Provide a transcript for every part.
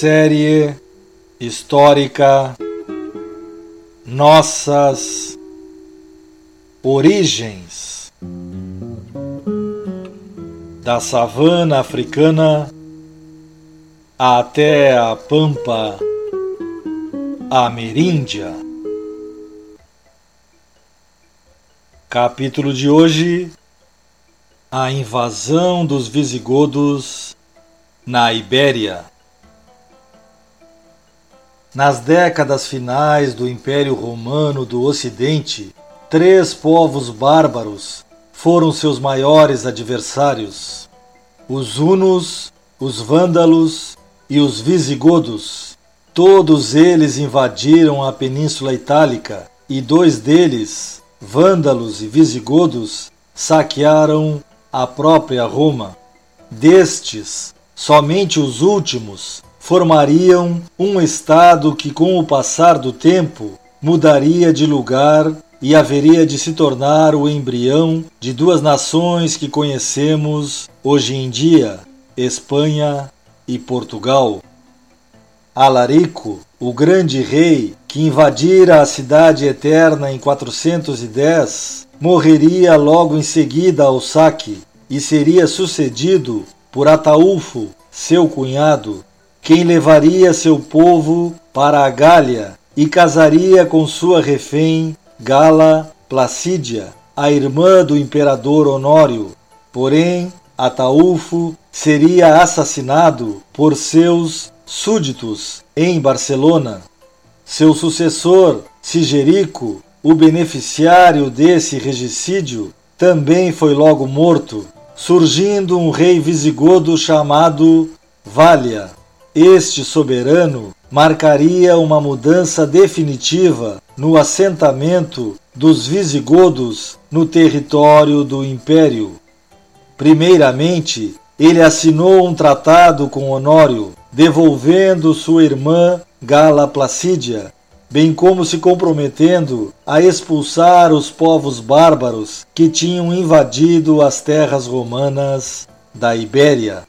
Série histórica Nossas Origens da savana africana até a pampa ameríndia. Capítulo de hoje: A invasão dos visigodos na Ibéria. Nas décadas finais do Império Romano do Ocidente, três povos bárbaros foram seus maiores adversários: os hunos, os vândalos e os visigodos. Todos eles invadiram a Península Itálica e dois deles, vândalos e visigodos, saquearam a própria Roma. Destes, somente os últimos formariam um Estado que, com o passar do tempo, mudaria de lugar e haveria de se tornar o embrião de duas nações que conhecemos hoje em dia, Espanha e Portugal. Alarico, o grande rei que invadira a cidade eterna em 410, morreria logo em seguida ao saque e seria sucedido por Ataúfo, seu cunhado, quem levaria seu povo para a Gália e casaria com sua refém Gala Placídia, a irmã do imperador Honório. Porém, Ataúfo seria assassinado por seus súditos em Barcelona. Seu sucessor, Sigerico, o beneficiário desse regicídio, também foi logo morto, surgindo um rei visigodo chamado Vália. Este soberano marcaria uma mudança definitiva no assentamento dos visigodos no território do império. Primeiramente, ele assinou um tratado com Honório, devolvendo sua irmã Gala Placídia, bem como se comprometendo a expulsar os povos bárbaros que tinham invadido as terras romanas da Ibéria.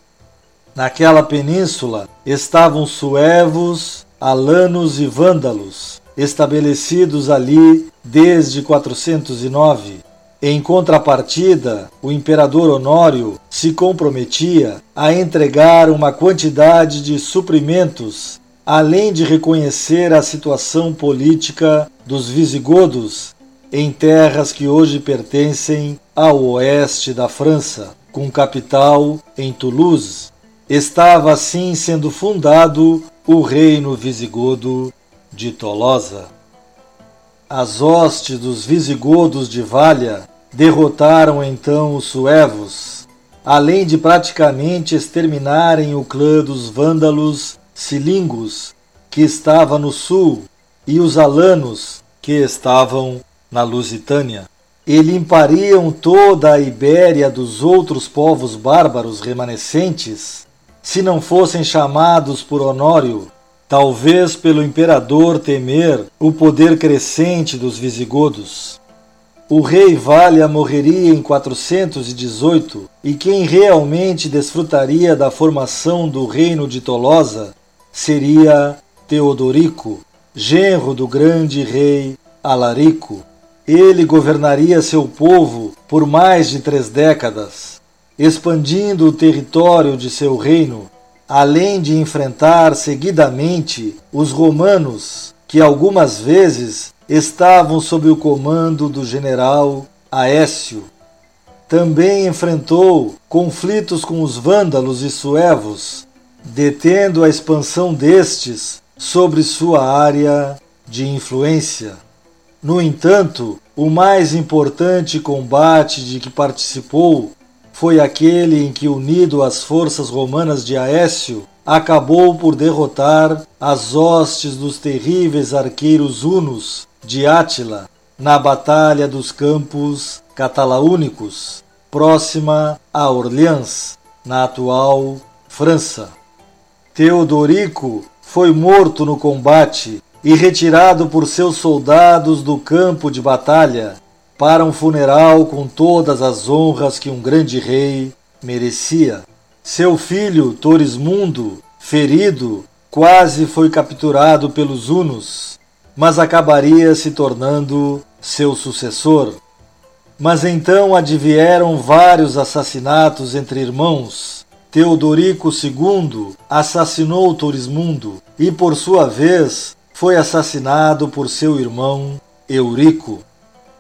Naquela península estavam suevos, alanos e vândalos, estabelecidos ali desde 409. Em contrapartida, o imperador Honório se comprometia a entregar uma quantidade de suprimentos, além de reconhecer a situação política dos visigodos em terras que hoje pertencem ao oeste da França, com capital em Toulouse. Estava assim sendo fundado o reino visigodo de Tolosa. As hostes dos visigodos de Valha derrotaram então os suevos, além de praticamente exterminarem o clã dos vândalos cilingos, que estava no sul, e os alanos, que estavam na Lusitânia. E limpariam toda a Ibéria dos outros povos bárbaros remanescentes se não fossem chamados por Honório, talvez pelo imperador temer o poder crescente dos visigodos. O rei Vália morreria em 418 e quem realmente desfrutaria da formação do reino de Tolosa seria Teodorico, genro do grande rei Alarico. Ele governaria seu povo por mais de três décadas expandindo o território de seu reino, além de enfrentar seguidamente os romanos, que algumas vezes estavam sob o comando do general Aécio. Também enfrentou conflitos com os vândalos e suevos, detendo a expansão destes sobre sua área de influência. No entanto, o mais importante combate de que participou foi aquele em que, unido às forças romanas de Aécio, acabou por derrotar as hostes dos terríveis arqueiros hunos de Átila na Batalha dos Campos Catalaúnicos, próxima a Orleans, na atual França. Teodorico foi morto no combate e retirado por seus soldados do campo de batalha para um funeral com todas as honras que um grande rei merecia. Seu filho, Torismundo, ferido, quase foi capturado pelos hunos, mas acabaria se tornando seu sucessor. Mas então advieram vários assassinatos entre irmãos. Teodorico II assassinou Torismundo e, por sua vez, foi assassinado por seu irmão Eurico.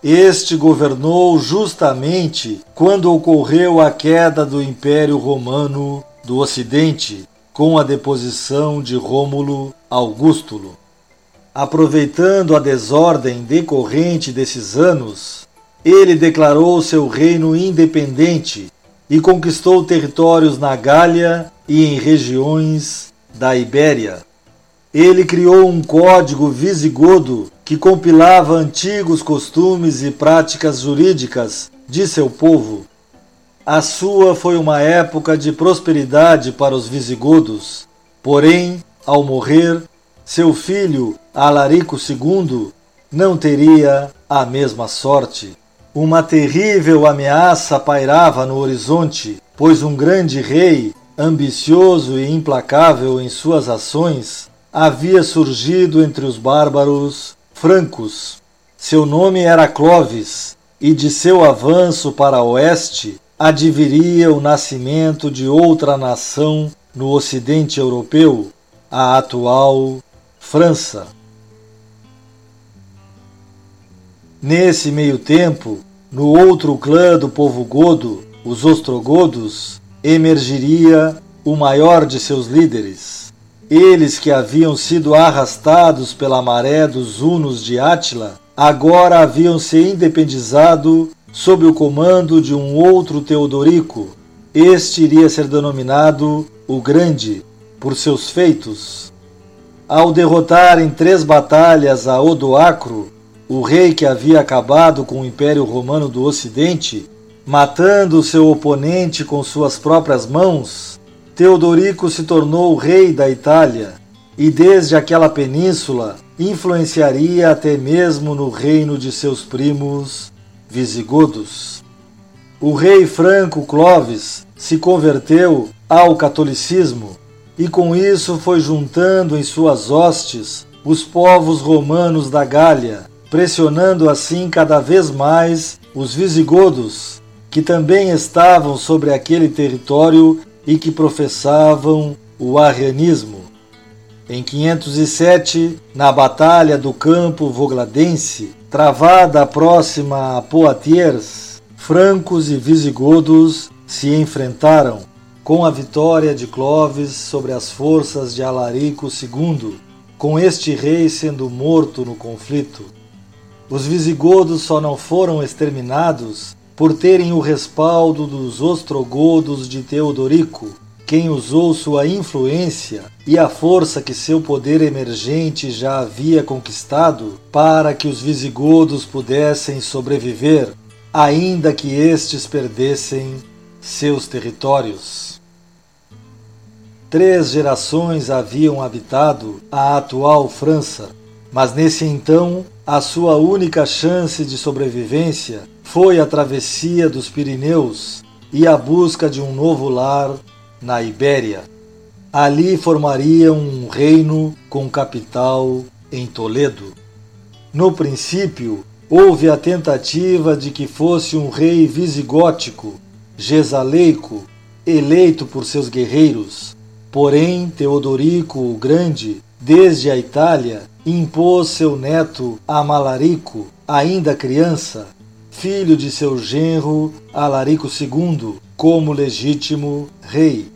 Este governou justamente quando ocorreu a queda do Império Romano do Ocidente, com a deposição de Rômulo Augustulo. Aproveitando a desordem decorrente desses anos, ele declarou seu reino independente e conquistou territórios na Gália e em regiões da Ibéria. Ele criou um código visigodo que compilava antigos costumes e práticas jurídicas de seu povo. A sua foi uma época de prosperidade para os visigodos, porém, ao morrer, seu filho, Alarico II, não teria a mesma sorte. Uma terrível ameaça pairava no horizonte, pois um grande rei, ambicioso e implacável em suas ações, havia surgido entre os bárbaros francos. Seu nome era Clovis, e de seu avanço para oeste adviria o nascimento de outra nação no ocidente europeu, a atual França. Nesse meio tempo, no outro clã do povo godo, os ostrogodos, emergiria o maior de seus líderes. Eles que haviam sido arrastados pela maré dos hunos de Átila, agora haviam se independizado sob o comando de um outro Teodorico. Este iria ser denominado o Grande por seus feitos. Ao derrotar em três batalhas a Odoacro, o rei que havia acabado com o Império Romano do Ocidente, matando seu oponente com suas próprias mãos, Teodorico se tornou rei da Itália e desde aquela península influenciaria até mesmo no reino de seus primos visigodos. O rei franco Clovis se converteu ao catolicismo e com isso foi juntando em suas hostes os povos romanos da Gália, pressionando assim cada vez mais os visigodos, que também estavam sobre aquele território e que professavam o arrianismo. Em 507, na Batalha do Campo Vogladense, travada próxima a Poitiers, francos e visigodos se enfrentaram, com a vitória de Clovis sobre as forças de Alarico II, com este rei sendo morto no conflito. Os visigodos só não foram exterminados por terem o respaldo dos ostrogodos de Teodorico, quem usou sua influência e a força que seu poder emergente já havia conquistado para que os visigodos pudessem sobreviver, ainda que estes perdessem seus territórios. Três gerações haviam habitado a atual França, mas nesse então a sua única chance de sobrevivência foi a travessia dos Pirineus e a busca de um novo lar na Ibéria. Ali formariam um reino com capital em Toledo. No princípio, houve a tentativa de que fosse um rei visigótico, Gesaleico, eleito por seus guerreiros. Porém, Teodorico o Grande, desde a Itália, impôs seu neto Amalarico, ainda criança, filho de seu genro Alarico II, como legítimo rei.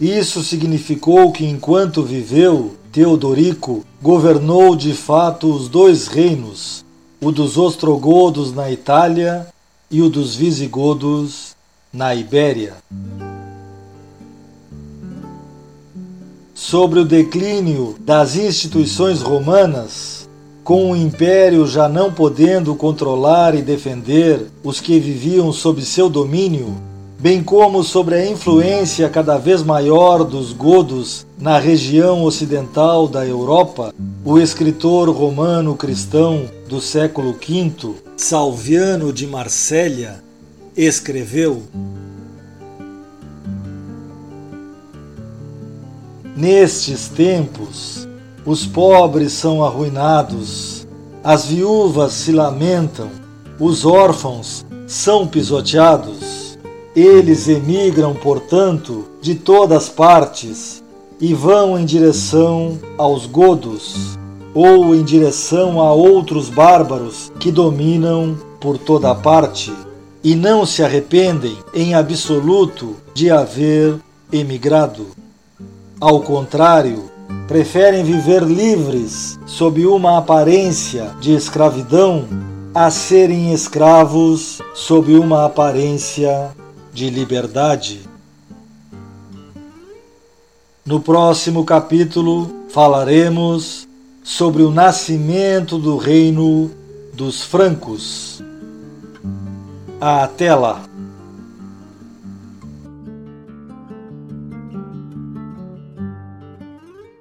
Isso significou que, enquanto viveu, Teodorico governou de fato os dois reinos, o dos ostrogodos na Itália e o dos visigodos na Ibéria. Sobre o declínio das instituições romanas, com o império já não podendo controlar e defender os que viviam sob seu domínio, bem como sobre a influência cada vez maior dos godos na região ocidental da Europa, o escritor romano cristão do século V, Salviano de Marsella, escreveu: Nestes tempos, os pobres são arruinados, as viúvas se lamentam, os órfãos são pisoteados. Eles emigram, portanto, de todas partes e vão em direção aos godos ou em direção a outros bárbaros que dominam por toda parte e não se arrependem em absoluto de haver emigrado. Ao contrário, preferem viver livres sob uma aparência de escravidão a serem escravos sob uma aparência de liberdade. No próximo capítulo falaremos sobre o nascimento do reino dos francos. Até lá!